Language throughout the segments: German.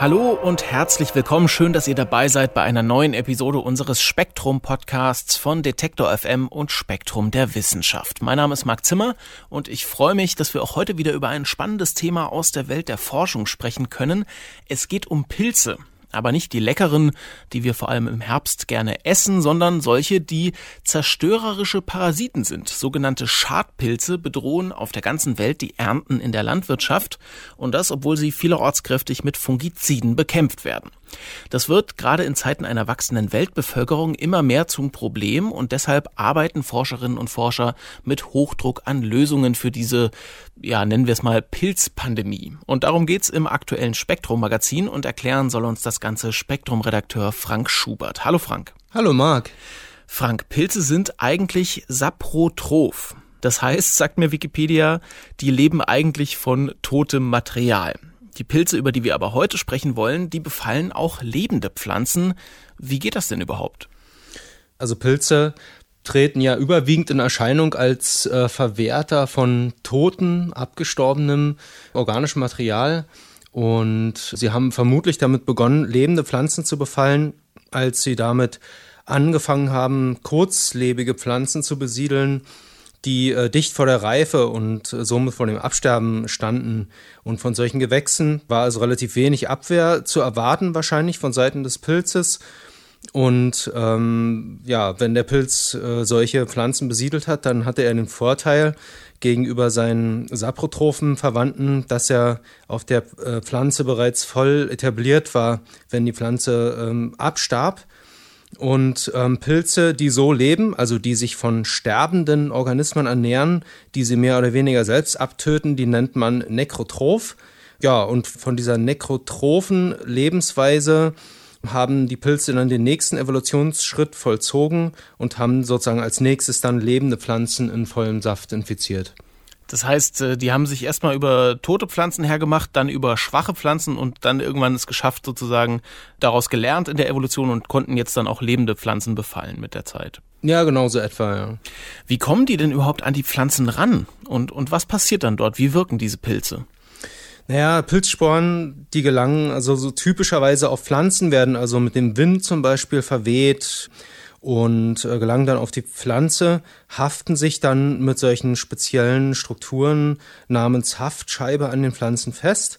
Hallo und herzlich willkommen. Schön, dass ihr dabei seid bei einer neuen Episode unseres Spektrum Podcasts von Detektor FM und Spektrum der Wissenschaft. Mein Name ist Marc Zimmer und ich freue mich, dass wir auch heute wieder über ein spannendes Thema aus der Welt der Forschung sprechen können. Es geht um Pilze aber nicht die leckeren, die wir vor allem im Herbst gerne essen, sondern solche, die zerstörerische Parasiten sind. Sogenannte Schadpilze bedrohen auf der ganzen Welt die Ernten in der Landwirtschaft und das, obwohl sie vielerorts kräftig mit Fungiziden bekämpft werden. Das wird gerade in Zeiten einer wachsenden Weltbevölkerung immer mehr zum Problem und deshalb arbeiten Forscherinnen und Forscher mit Hochdruck an Lösungen für diese, ja, nennen wir es mal Pilzpandemie. Und darum geht's im aktuellen Spektrum-Magazin und erklären soll uns das ganze Spektrum-Redakteur Frank Schubert. Hallo Frank. Hallo Marc. Frank, Pilze sind eigentlich saprotroph. Das heißt, sagt mir Wikipedia, die leben eigentlich von totem Material. Die Pilze, über die wir aber heute sprechen wollen, die befallen auch lebende Pflanzen. Wie geht das denn überhaupt? Also Pilze treten ja überwiegend in Erscheinung als äh, Verwerter von toten, abgestorbenem organischem Material. Und sie haben vermutlich damit begonnen, lebende Pflanzen zu befallen, als sie damit angefangen haben, kurzlebige Pflanzen zu besiedeln die äh, dicht vor der Reife und äh, somit vor dem Absterben standen. Und von solchen Gewächsen war also relativ wenig Abwehr zu erwarten, wahrscheinlich von Seiten des Pilzes. Und ähm, ja, wenn der Pilz äh, solche Pflanzen besiedelt hat, dann hatte er den Vorteil gegenüber seinen saprotrophen Verwandten, dass er auf der äh, Pflanze bereits voll etabliert war, wenn die Pflanze ähm, abstarb. Und ähm, Pilze, die so leben, also die sich von sterbenden Organismen ernähren, die sie mehr oder weniger selbst abtöten, die nennt man Nekrotroph. Ja, und von dieser nekrotrophen Lebensweise haben die Pilze dann den nächsten Evolutionsschritt vollzogen und haben sozusagen als nächstes dann lebende Pflanzen in vollem Saft infiziert. Das heißt, äh, die haben sich erstmal über tote Pflanzen hergemacht, dann über schwache Pflanzen und dann irgendwann es geschafft, sozusagen daraus gelernt in der Evolution und konnten jetzt dann auch lebende Pflanzen befallen mit der Zeit. Ja, genau so etwa, ja. Wie kommen die denn überhaupt an die Pflanzen ran? Und, und was passiert dann dort? Wie wirken diese Pilze? Naja, Pilzsporen, die gelangen also so typischerweise auf Pflanzen, werden also mit dem Wind zum Beispiel verweht und äh, gelangen dann auf die Pflanze, haften sich dann mit solchen speziellen Strukturen namens Haftscheibe an den Pflanzen fest.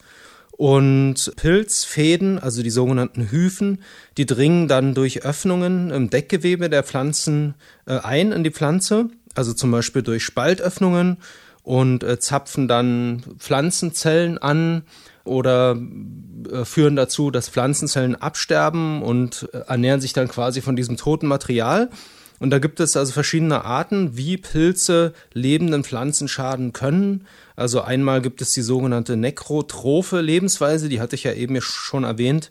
Und Pilzfäden, also die sogenannten Hyphen, die dringen dann durch Öffnungen im Deckgewebe der Pflanzen äh, ein in die Pflanze, also zum Beispiel durch Spaltöffnungen und äh, zapfen dann Pflanzenzellen an oder führen dazu, dass Pflanzenzellen absterben und äh, ernähren sich dann quasi von diesem toten Material. Und da gibt es also verschiedene Arten, wie Pilze lebenden Pflanzen schaden können. Also einmal gibt es die sogenannte nekrotrophe Lebensweise, die hatte ich ja eben schon erwähnt.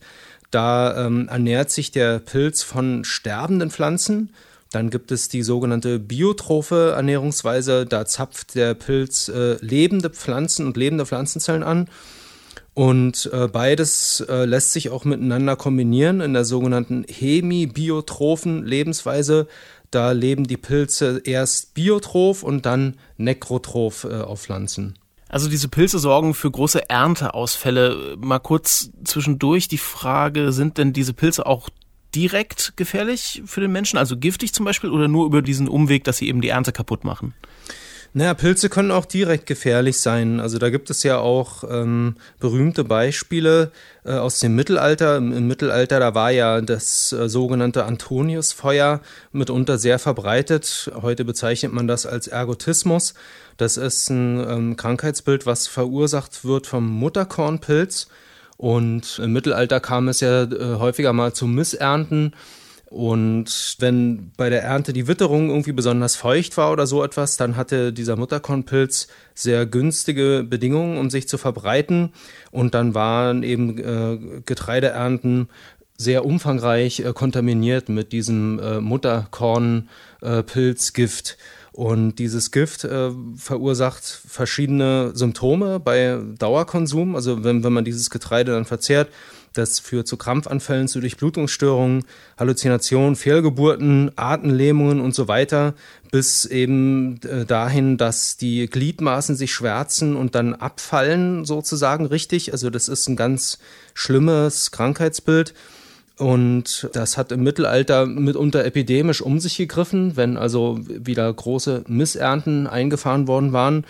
Da ähm, ernährt sich der Pilz von sterbenden Pflanzen. Dann gibt es die sogenannte biotrophe Ernährungsweise. Da zapft der Pilz äh, lebende Pflanzen und lebende Pflanzenzellen an. Und äh, beides äh, lässt sich auch miteinander kombinieren in der sogenannten hemibiotrophen Lebensweise. Da leben die Pilze erst biotroph und dann nekrotroph äh, auf Pflanzen. Also diese Pilze sorgen für große Ernteausfälle. Mal kurz zwischendurch die Frage, sind denn diese Pilze auch direkt gefährlich für den Menschen, also giftig zum Beispiel, oder nur über diesen Umweg, dass sie eben die Ernte kaputt machen? Naja, Pilze können auch direkt gefährlich sein. Also da gibt es ja auch ähm, berühmte Beispiele äh, aus dem Mittelalter. Im, Im, Mittelalter, da war ja das äh, sogenannte Antoniusfeuer mitunter sehr verbreitet. Heute bezeichnet man das als Ergotismus. Das ist ein ähm, Krankheitsbild, was verursacht wird vom Mutterkornpilz. Und im Mittelalter kam es ja äh, häufiger mal zu Missernten und wenn bei der Ernte die Witterung irgendwie besonders feucht war oder so etwas, dann hatte dieser Mutterkornpilz sehr günstige Bedingungen, um sich zu verbreiten. Und dann waren eben äh, Getreideernten sehr umfangreich äh, kontaminiert mit diesem äh, Mutterkornpilzgift. Und dieses Gift äh, verursacht verschiedene Symptome bei Dauerkonsum. Also wenn, wenn man dieses Getreide dann verzehrt, das führt zu Krampfanfällen, zu Durchblutungsstörungen, Halluzinationen, Fehlgeburten, Atemlähmungen und so weiter, bis eben äh, dahin, dass die Gliedmaßen sich schwärzen und dann abfallen sozusagen richtig. Also das ist ein ganz schlimmes Krankheitsbild. Und das hat im Mittelalter mitunter epidemisch um sich gegriffen, wenn also wieder große Missernten eingefahren worden waren.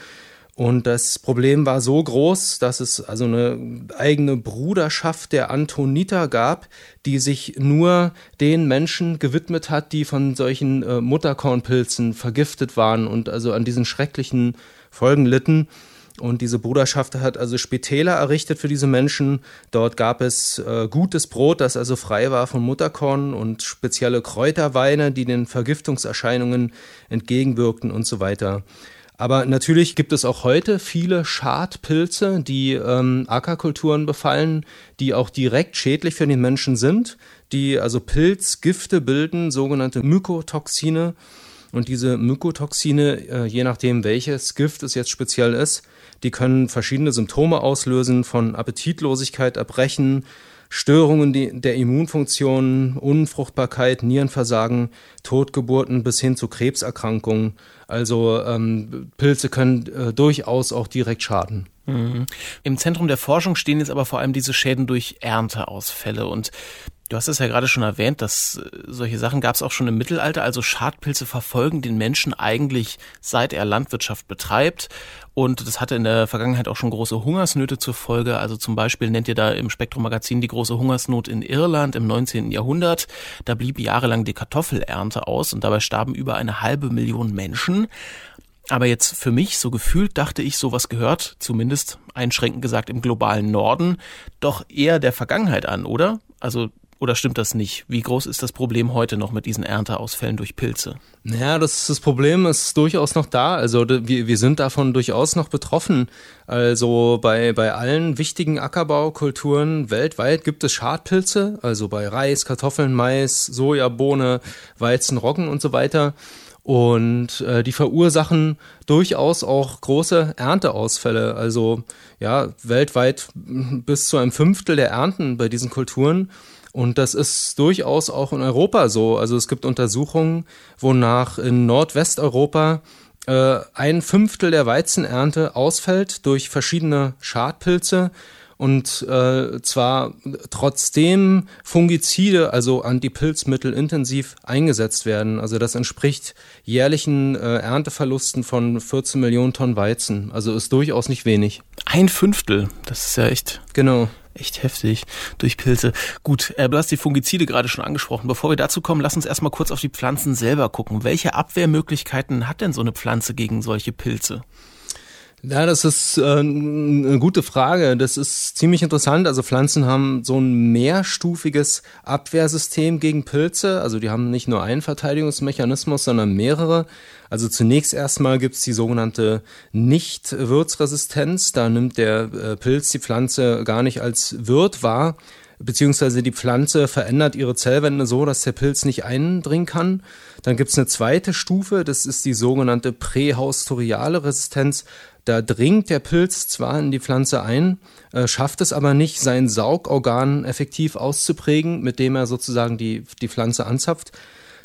Und das Problem war so groß, dass es also eine eigene Bruderschaft der Antoniter gab, die sich nur den Menschen gewidmet hat, die von solchen äh, Mutterkornpilzen vergiftet waren und also an diesen schrecklichen Folgen litten. Und diese Bruderschaft hat also Spitäler errichtet für diese Menschen. Dort gab es äh, gutes Brot, das also frei war von Mutterkorn und spezielle Kräuterweine, die den Vergiftungserscheinungen entgegenwirkten und so weiter. Aber natürlich gibt es auch heute viele Schadpilze, die ähm, Ackerkulturen befallen, die auch direkt schädlich für den Menschen sind, die also Pilzgifte bilden, sogenannte Mykotoxine. Und diese Mykotoxine, äh, je nachdem welches Gift es jetzt speziell ist, die können verschiedene Symptome auslösen, von Appetitlosigkeit, Erbrechen, Störungen der Immunfunktion, Unfruchtbarkeit, Nierenversagen, Totgeburten bis hin zu Krebserkrankungen. Also ähm, Pilze können äh, durchaus auch direkt schaden. Mhm. Im Zentrum der Forschung stehen jetzt aber vor allem diese Schäden durch Ernteausfälle. Und Du hast es ja gerade schon erwähnt, dass äh, solche Sachen gab es auch schon im Mittelalter. Also Schadpilze verfolgen den Menschen eigentlich seit er Landwirtschaft betreibt. Und das hatte in der Vergangenheit auch schon große Hungersnöte zur Folge. Also zum Beispiel nennt ihr da im Spektrum Magazin die große Hungersnot in Irland im 19. Jahrhundert. Da blieb jahrelang die Kartoffelernte aus und dabei starben über eine halbe Million Menschen. Aber jetzt für mich, so gefühlt, dachte ich, sowas gehört, zumindest einschränkend gesagt im globalen Norden, doch eher der Vergangenheit an, oder? Also oder stimmt das nicht? Wie groß ist das Problem heute noch mit diesen Ernteausfällen durch Pilze? Naja, das, das Problem ist durchaus noch da. Also wir, wir sind davon durchaus noch betroffen. Also bei, bei allen wichtigen Ackerbaukulturen weltweit gibt es Schadpilze, also bei Reis, Kartoffeln, Mais, Sojabohne, Weizen, Roggen und so weiter. Und äh, die verursachen durchaus auch große Ernteausfälle. Also ja, weltweit bis zu einem Fünftel der Ernten bei diesen Kulturen und das ist durchaus auch in Europa so. Also es gibt Untersuchungen, wonach in Nordwesteuropa äh, ein Fünftel der Weizenernte ausfällt durch verschiedene Schadpilze. Und äh, zwar trotzdem Fungizide, also Antipilzmittel, intensiv eingesetzt werden. Also das entspricht jährlichen äh, Ernteverlusten von 14 Millionen Tonnen Weizen. Also ist durchaus nicht wenig. Ein Fünftel, das ist ja echt. Genau echt heftig durch Pilze. Gut, äh, du hast die Fungizide gerade schon angesprochen. Bevor wir dazu kommen, lass uns erstmal kurz auf die Pflanzen selber gucken. Welche Abwehrmöglichkeiten hat denn so eine Pflanze gegen solche Pilze? Ja, das ist äh, eine gute Frage. Das ist ziemlich interessant. Also Pflanzen haben so ein mehrstufiges Abwehrsystem gegen Pilze. Also die haben nicht nur einen Verteidigungsmechanismus, sondern mehrere. Also zunächst erstmal gibt's die sogenannte Nicht-Wirtsresistenz. Da nimmt der äh, Pilz die Pflanze gar nicht als Wirt wahr, beziehungsweise die Pflanze verändert ihre Zellwände so, dass der Pilz nicht eindringen kann. Dann gibt's eine zweite Stufe, das ist die sogenannte prähaustoriale Resistenz. Da dringt der Pilz zwar in die Pflanze ein, äh, schafft es aber nicht, sein Saugorgan effektiv auszuprägen, mit dem er sozusagen die, die Pflanze anzapft.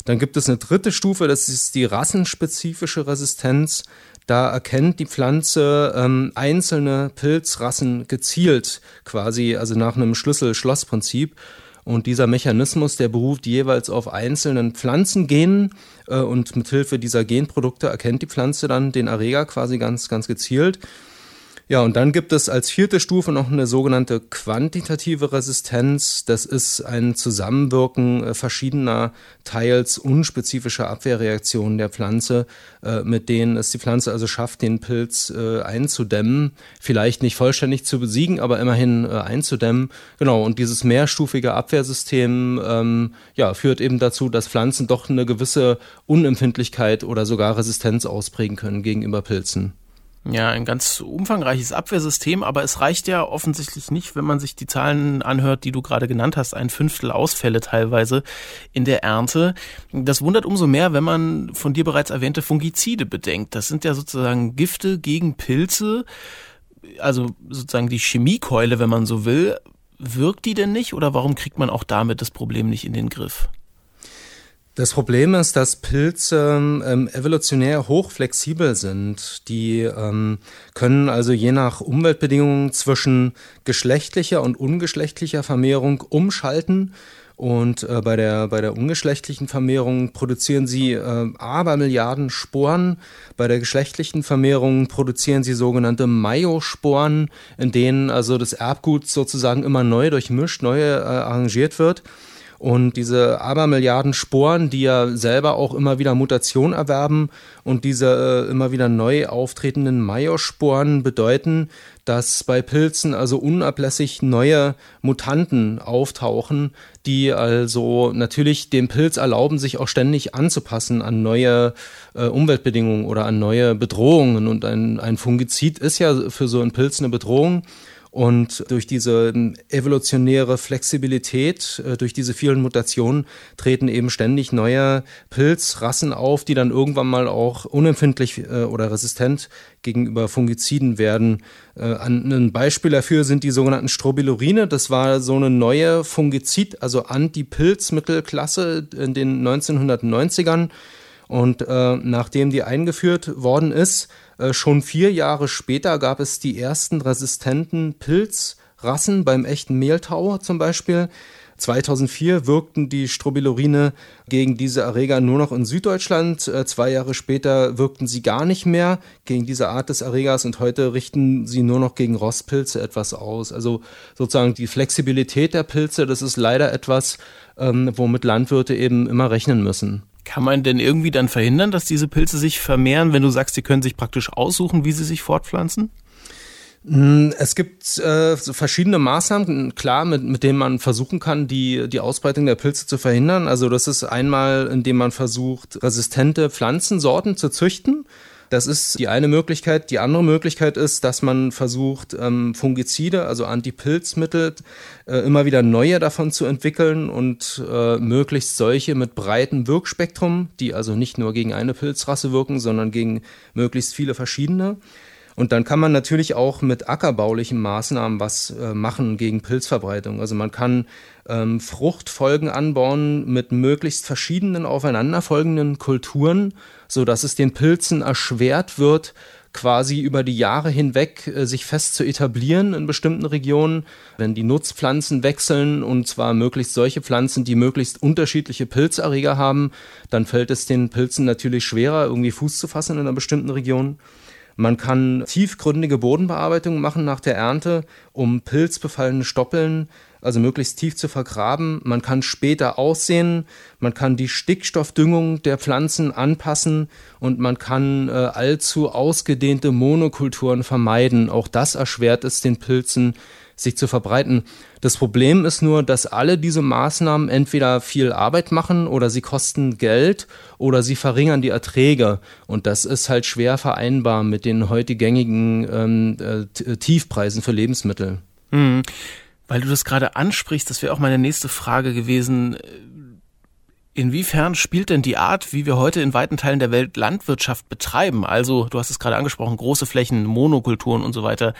Dann gibt es eine dritte Stufe, das ist die rassenspezifische Resistenz. Da erkennt die Pflanze ähm, einzelne Pilzrassen gezielt, quasi, also nach einem Schlüssel-Schloss-Prinzip. Und dieser Mechanismus, der beruht jeweils auf einzelnen Pflanzengenen äh, und mithilfe dieser Genprodukte erkennt die Pflanze dann den Erreger quasi ganz, ganz gezielt. Ja, und dann gibt es als vierte Stufe noch eine sogenannte quantitative Resistenz. Das ist ein Zusammenwirken äh, verschiedener, teils unspezifischer Abwehrreaktionen der Pflanze, äh, mit denen es die Pflanze also schafft, den Pilz äh, einzudämmen. Vielleicht nicht vollständig zu besiegen, aber immerhin einzudämmen. Genau, und dieses mehrstufige Abwehrsystem ähm, ja, führt eben dazu, dass Pflanzen doch eine gewisse Unempfindlichkeit oder sogar Resistenz ausprägen können gegenüber Pilzen. Ja, ein ganz umfangreiches Abwehrsystem, aber es reicht ja offensichtlich nicht, wenn man sich die Zahlen anhört, die du gerade genannt hast, ein Fünftel Ausfälle teilweise in der Ernte. Das wundert umso mehr, wenn man von dir bereits erwähnte Fungizide bedenkt. Das sind ja sozusagen Gifte gegen Pilze, also sozusagen die Chemiekeule, wenn man so will. Wirkt die denn nicht oder warum kriegt man auch damit das Problem nicht in den Griff? Das Problem ist, dass Pilze ähm, evolutionär hochflexibel sind. Die ähm, können also je nach Umweltbedingungen zwischen geschlechtlicher und ungeschlechtlicher Vermehrung umschalten. Und äh, bei, der, bei der ungeschlechtlichen Vermehrung produzieren sie äh, Abermilliarden Sporen. Bei der geschlechtlichen Vermehrung produzieren sie sogenannte Meiosporen, in denen also das Erbgut sozusagen immer neu durchmischt, neu äh, arrangiert wird. Und diese Abermilliarden Sporen, die ja selber auch immer wieder Mutation erwerben und diese äh, immer wieder neu auftretenden Meiosporen bedeuten, dass bei Pilzen also unablässig neue Mutanten auftauchen, die also natürlich dem Pilz erlauben, sich auch ständig anzupassen an neue äh, Umweltbedingungen oder an neue Bedrohungen. Und ein, ein Fungizid ist ja für so einen Pilz eine Bedrohung. Und durch diese evolutionäre Flexibilität, äh, durch diese vielen Mutationen treten eben ständig neue Pilzrassen auf, die dann irgendwann mal auch unempfindlich äh, oder resistent gegenüber Fungiziden werden. Äh, ein Beispiel dafür sind die sogenannten Strobilurine. Das war so eine neue Fungizid, also Antipilzmittelklasse in den 1990ern. Und äh, nachdem die eingeführt worden ist, äh, schon vier Jahre später gab es die ersten resistenten Pilzrassen beim echten Mehltau zum Beispiel. 2004 wirkten die Strobilurine gegen diese Erreger nur noch in Süddeutschland. Äh, zwei Jahre später wirkten sie gar nicht mehr gegen diese Art des Erregers und heute richten sie nur noch gegen Rostpilze etwas aus. Also sozusagen die Flexibilität der Pilze, das ist leider etwas, ähm, womit Landwirte eben immer rechnen müssen. Kann man denn irgendwie dann verhindern, dass diese Pilze sich vermehren, wenn du sagst, sie können sich praktisch aussuchen, wie sie sich fortpflanzen? Hm, es gibt äh, verschiedene Maßnahmen, klar, mit, mit denen man versuchen kann, die, die Ausbreitung der Pilze zu verhindern. Also das ist einmal, indem man versucht, resistente Pflanzensorten zu züchten. Das ist die eine Möglichkeit. Die andere Möglichkeit ist, dass man versucht, ähm, Fungizide, also Antipilzmittel, äh, immer wieder neue davon zu entwickeln und äh, möglichst solche mit breitem Wirkspektrum, die also nicht nur gegen eine Pilzrasse wirken, sondern gegen möglichst viele verschiedene. Und dann kann man natürlich auch mit ackerbaulichen Maßnahmen was äh, machen gegen Pilzverbreitung. Also man kann ähm, Fruchtfolgen anbauen mit möglichst verschiedenen aufeinanderfolgenden Kulturen, so dass es den Pilzen erschwert wird, quasi über die Jahre hinweg äh, sich fest zu etablieren in bestimmten Regionen, wenn die Nutzpflanzen wechseln und zwar möglichst solche Pflanzen, die möglichst unterschiedliche Pilzerreger haben, dann fällt es den Pilzen natürlich schwerer, irgendwie Fuß zu fassen in einer bestimmten Region. Man kann tiefgründige Bodenbearbeitung machen nach der Ernte, um pilzbefallene Stoppeln also möglichst tief zu vergraben. Man kann später aussehen, man kann die Stickstoffdüngung der Pflanzen anpassen und man kann äh, allzu ausgedehnte Monokulturen vermeiden. Auch das erschwert es den Pilzen, sich zu verbreiten. Das Problem ist nur, dass alle diese Maßnahmen entweder viel Arbeit machen oder sie kosten Geld oder sie verringern die Erträge. Und das ist halt schwer vereinbar mit den heute gängigen ähm, äh, Tiefpreisen für Lebensmittel. Mhm. Weil du das gerade ansprichst, das wäre auch meine nächste Frage gewesen. Inwiefern spielt denn die Art, wie wir heute in weiten Teilen der Welt Landwirtschaft betreiben, also du hast es gerade angesprochen, große Flächen, Monokulturen und so weiter,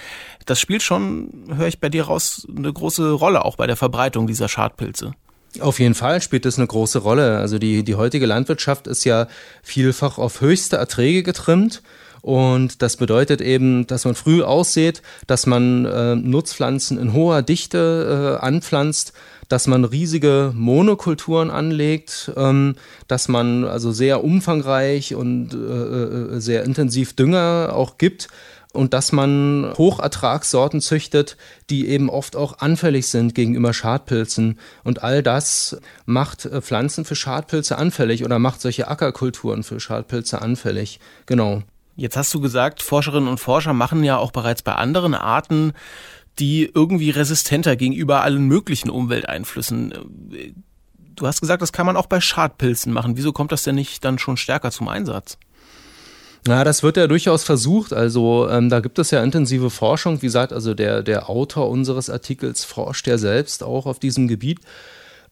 das spielt schon, höre ich bei dir raus, eine große Rolle auch bei der Verbreitung dieser Schadpilze? Auf jeden Fall spielt das eine große Rolle. Also die, die heutige Landwirtschaft ist ja vielfach auf höchste Erträge getrimmt. Und das bedeutet eben, dass man früh aussät, dass man äh, Nutzpflanzen in hoher Dichte äh, anpflanzt, dass man riesige Monokulturen anlegt, ähm, dass man also sehr umfangreich und äh, äh, sehr intensiv Dünger auch gibt und dass man Hochertragssorten züchtet, die eben oft auch anfällig sind gegenüber Schadpilzen. Und all das macht äh, Pflanzen für Schadpilze anfällig oder macht solche Ackerkulturen für Schadpilze anfällig. Genau. Jetzt hast du gesagt, Forscherinnen und Forscher machen ja auch bereits bei anderen Arten die irgendwie resistenter gegenüber allen möglichen Umwelteinflüssen. Du hast gesagt, das kann man auch bei Schadpilzen machen. Wieso kommt das denn nicht dann schon stärker zum Einsatz? Na, das wird ja durchaus versucht. Also ähm, da gibt es ja intensive Forschung. Wie gesagt, also der, der Autor unseres Artikels forscht ja selbst auch auf diesem Gebiet.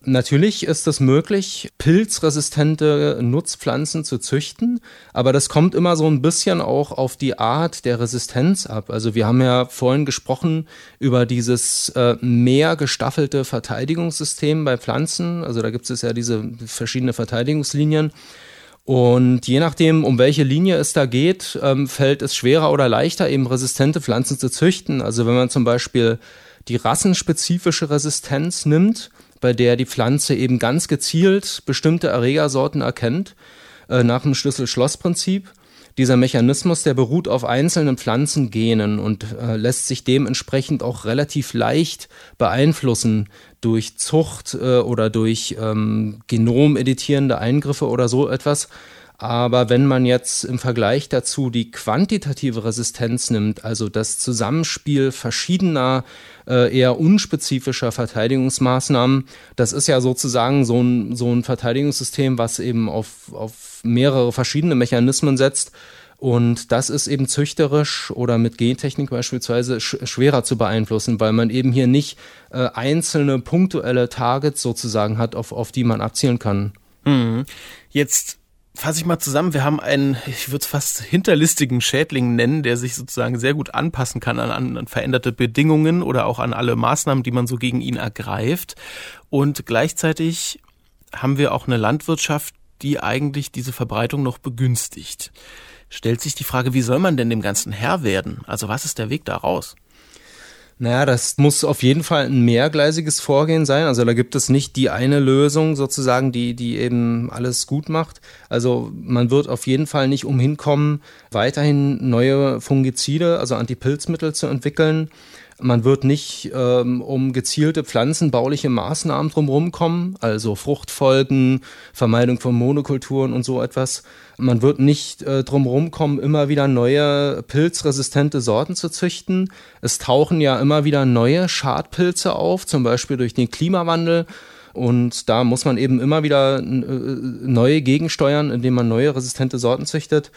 Natürlich ist es möglich, pilzresistente Nutzpflanzen zu züchten, aber das kommt immer so ein bisschen auch auf die Art der Resistenz ab. Also wir haben ja vorhin gesprochen über dieses äh, mehr gestaffelte Verteidigungssystem bei Pflanzen. Also da gibt es ja diese verschiedenen Verteidigungslinien. Und je nachdem, um welche Linie es da geht, ähm, fällt es schwerer oder leichter, eben resistente Pflanzen zu züchten. Also wenn man zum Beispiel die rassenspezifische Resistenz nimmt, bei der die Pflanze eben ganz gezielt bestimmte Erregersorten erkennt, äh, nach dem Schlüssel-Schloss-Prinzip. Dieser Mechanismus, der beruht auf einzelnen Pflanzengenen und äh, lässt sich dementsprechend auch relativ leicht beeinflussen durch Zucht äh, oder durch ähm, genomeditierende Eingriffe oder so etwas. Aber wenn man jetzt im Vergleich dazu die quantitative Resistenz nimmt, also das Zusammenspiel verschiedener äh, eher unspezifischer Verteidigungsmaßnahmen, das ist ja sozusagen so ein, so ein Verteidigungssystem, was eben auf, auf mehrere verschiedene Mechanismen setzt. Und das ist eben züchterisch oder mit Gentechnik beispielsweise sch schwerer zu beeinflussen, weil man eben hier nicht äh, einzelne punktuelle Targets sozusagen hat, auf, auf die man abzielen kann. Mhm. Jetzt fasse ich mal zusammen, wir haben einen, ich würde es fast hinterlistigen Schädling nennen, der sich sozusagen sehr gut anpassen kann an, an, veränderte Bedingungen oder auch an alle Maßnahmen, die man so gegen ihn ergreift. Und gleichzeitig haben wir auch eine Landwirtschaft, die eigentlich diese Verbreitung noch begünstigt. Stellt sich die Frage, wie soll man denn dem Ganzen Herr werden? Also was ist der Weg da raus? Naja, das muss auf jeden Fall ein mehrgleisiges Vorgehen sein. Also da gibt es nicht die eine Lösung sozusagen, die, die eben alles gut macht. Also man wird auf jeden Fall nicht umhin kommen, weiterhin neue Fungizide, also Antipilzmittel zu entwickeln. Man wird nicht ähm, um gezielte pflanzenbauliche Maßnahmen drumherum kommen, also Fruchtfolgen, Vermeidung von Monokulturen und so etwas. Man wird nicht äh, drumherum kommen, immer wieder neue pilzresistente Sorten zu züchten. Es tauchen ja immer wieder neue Schadpilze auf, zum Beispiel durch den Klimawandel. Und da muss man eben immer wieder äh, neue gegensteuern, indem man neue resistente Sorten züchtet.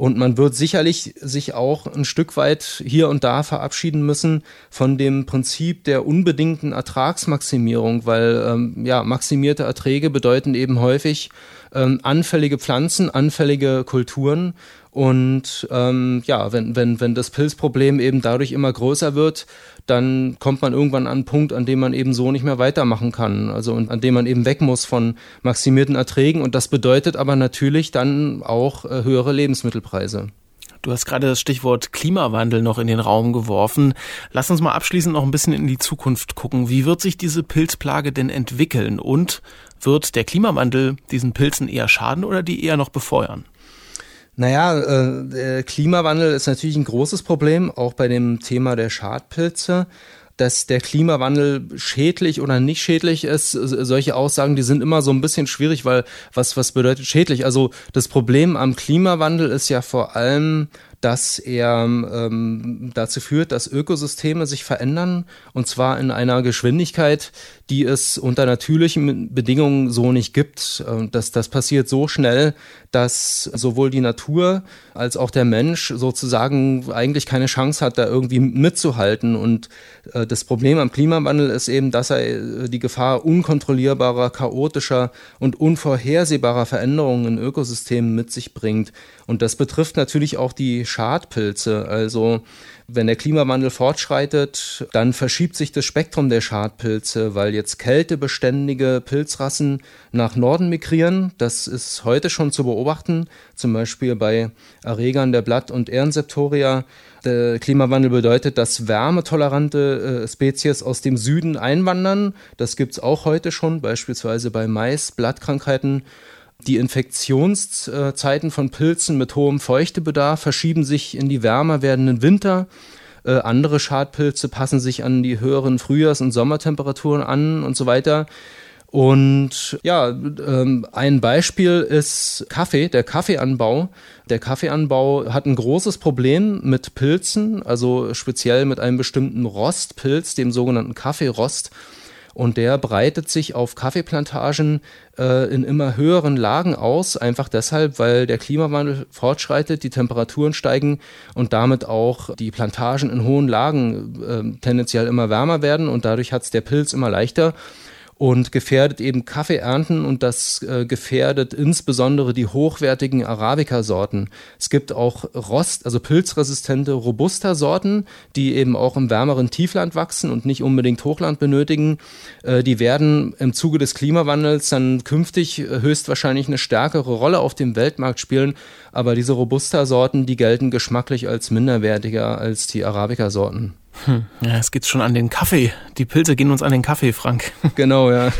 Und man wird sicherlich sich auch ein Stück weit hier und da verabschieden müssen von dem Prinzip der unbedingten Ertragsmaximierung, weil ähm, ja, maximierte Erträge bedeuten eben häufig ähm, anfällige Pflanzen, anfällige Kulturen. Und ähm, ja, wenn, wenn, wenn das Pilzproblem eben dadurch immer größer wird, dann kommt man irgendwann an einen Punkt, an dem man eben so nicht mehr weitermachen kann. Also und an dem man eben weg muss von maximierten Erträgen. Und das bedeutet aber natürlich dann auch äh, höhere Lebensmittelpreise. Du hast gerade das Stichwort Klimawandel noch in den Raum geworfen. Lass uns mal abschließend noch ein bisschen in die Zukunft gucken. Wie wird sich diese Pilzplage denn entwickeln? Und wird der Klimawandel diesen Pilzen eher schaden oder die eher noch befeuern? Naja, äh, Klimawandel ist natürlich ein großes Problem, auch bei dem Thema der Schadpilze. Dass der Klimawandel schädlich oder nicht schädlich ist, solche Aussagen, die sind immer so ein bisschen schwierig, weil was, was bedeutet schädlich? Also das Problem am Klimawandel ist ja vor allem, dass er ähm, dazu führt, dass Ökosysteme sich verändern und zwar in einer Geschwindigkeit, die es unter natürlichen Bedingungen so nicht gibt. Das, das passiert so schnell, dass sowohl die Natur als auch der Mensch sozusagen eigentlich keine Chance hat, da irgendwie mitzuhalten. Und äh, das Problem am Klimawandel ist eben, dass er äh, die Gefahr unkontrollierbarer, chaotischer und unvorhersehbarer Veränderungen in Ökosystemen mit sich bringt. Und das betrifft natürlich auch die Schadpilze. Also wenn der Klimawandel fortschreitet, dann verschiebt sich das Spektrum der Schadpilze, weil jetzt kältebeständige Pilzrassen nach Norden migrieren. Das ist heute schon zu beobachten, zum Beispiel bei Erregern der Blatt- und Ehrenseptoria. Der Klimawandel bedeutet, dass wärmetolerante äh, Spezies aus dem Süden einwandern. Das gibt es auch heute schon, beispielsweise bei Mais, Blattkrankheiten die Infektionszeiten von Pilzen mit hohem Feuchtebedarf verschieben sich in die wärmer werdenden Winter. Äh, andere Schadpilze passen sich an die höheren Frühjahrs- und Sommertemperaturen an und so weiter. Und ja, ähm, ein Beispiel ist Kaffee, der Kaffeeanbau. Der Kaffeeanbau hat ein großes Problem mit Pilzen, also speziell mit einem bestimmten Rostpilz, dem sogenannten Kaffeerost. Und der breitet sich auf Kaffeeplantagen äh, in immer höheren Lagen aus, einfach deshalb, weil der Klimawandel fortschreitet, die Temperaturen steigen und damit auch die Plantagen in hohen Lagen äh, tendenziell immer wärmer werden und dadurch hat es der Pilz immer leichter und gefährdet eben Kaffeeernten und das äh, gefährdet insbesondere die hochwertigen Arabica-Sorten. Es gibt auch Rost, also pilzresistente Robusta-Sorten, die eben auch im wärmeren Tiefland wachsen und nicht unbedingt Hochland benötigen. Äh, die werden im Zuge des Klimawandels dann künftig äh, höchstwahrscheinlich eine stärkere Rolle auf dem Weltmarkt spielen, aber diese Robusta-Sorten, die gelten geschmacklich als minderwertiger als die Arabica-Sorten. Hm. Ja, es geht schon an den Kaffee. Die Pilze gehen uns an den Kaffee, Frank. Genau, ja.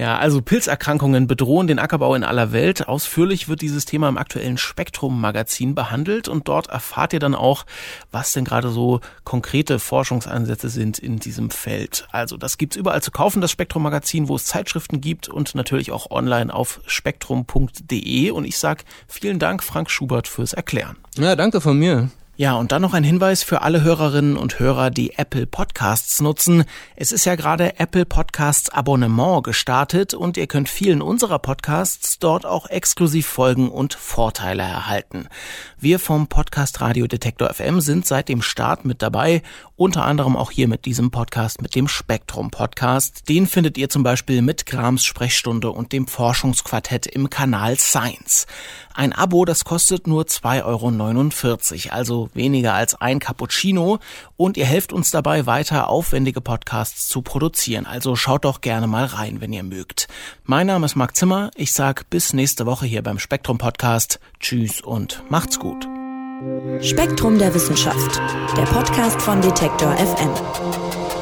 Ja, also Pilzerkrankungen bedrohen den Ackerbau in aller Welt. Ausführlich wird dieses Thema im aktuellen Spektrum-Magazin behandelt und dort erfahrt ihr dann auch, was denn gerade so konkrete Forschungsansätze sind in diesem Feld. Also das gibt's überall zu kaufen, das Spektrum-Magazin, wo es Zeitschriften gibt und natürlich auch online auf spektrum.de. Und ich sag vielen Dank, Frank Schubert, fürs Erklären. Ja, danke von mir. Ja, und dann noch ein Hinweis für alle Hörerinnen und Hörer, die Apple Podcasts nutzen. Es ist ja gerade Apple Podcasts Abonnement gestartet und ihr könnt vielen unserer Podcasts dort auch exklusiv folgen und Vorteile erhalten. Wir vom Podcast Radio Detektor FM sind seit dem Start mit dabei, unter anderem auch hier mit diesem Podcast, mit dem Spektrum Podcast. Den findet ihr zum Beispiel mit Grams Sprechstunde und dem Forschungsquartett im Kanal Science. Ein Abo, das kostet nur 2,49 Euro, also weniger als ein Cappuccino und ihr helft uns dabei weiter aufwendige Podcasts zu produzieren. Also schaut doch gerne mal rein, wenn ihr mögt. Mein Name ist Marc Zimmer. Ich sag bis nächste Woche hier beim Spektrum Podcast. Tschüss und macht's gut. Spektrum der Wissenschaft, der Podcast von Detektor FM.